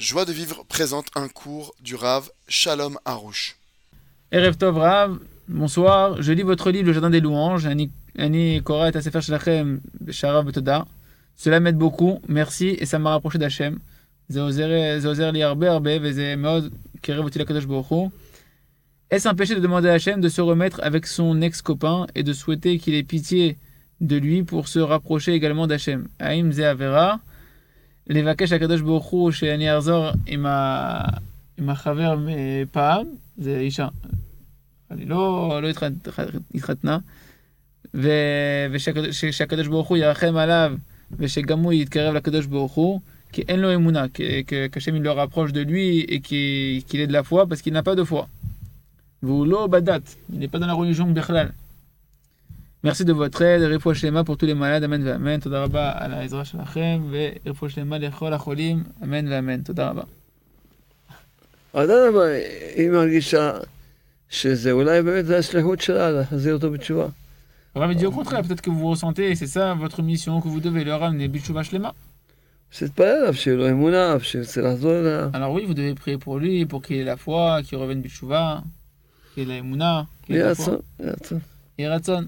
Joie de vivre présente un cours du Rav Shalom Harouche. Erev Tov Rav, bonsoir. Je lis votre livre Le Jardin des Louanges. Annie Korat Shalachem, Sharav Cela m'aide beaucoup, merci, et ça m'a rapproché d'Hachem. Est-ce un péché de demander à Hachem de se remettre avec son ex-copain et de souhaiter qu'il ait pitié de lui pour se rapprocher également d'Hachem? Aïm Zeavera. לבקש לקדוש ברוך הוא שאני אחזור עם, ה... עם החבר מפעם, זה אישה. אני לא, לא התחתנה, ו... ושהקדוש ברוך הוא ירחם עליו, ושגם הוא יתקרב לקדוש ברוך הוא, כי אין לו אמונה, qu'il ait de la foi, parce qu'il n'a pas de foi. והוא לא בדת, dans la religion בכלל. Merci de votre aide, רפואה שלמה pour tous les malades, אמן ואמן. תודה רבה על העזרה שלכם, ורפואה שלמה לכל החולים, אמן ואמן. תודה רבה. אדרבה, היא מרגישה שזה אולי באמת זה השליחות שלה, להחזיר אותו בתשובה. הרב dit au contraire, peut-être que vous ressentez, c'est ça votre mission, que vous devez leur ramener בתשובה שלמה. שתתפלל עליו, שיהיה לו אמונה, שירצה לחזור אליה. Alors oui, vous devez prier pour lui, pour qu'il ait la foi, qu'il revienne בתשובה, qu'il ait la אמונה, qu'il ait la foi. יהיה רצון,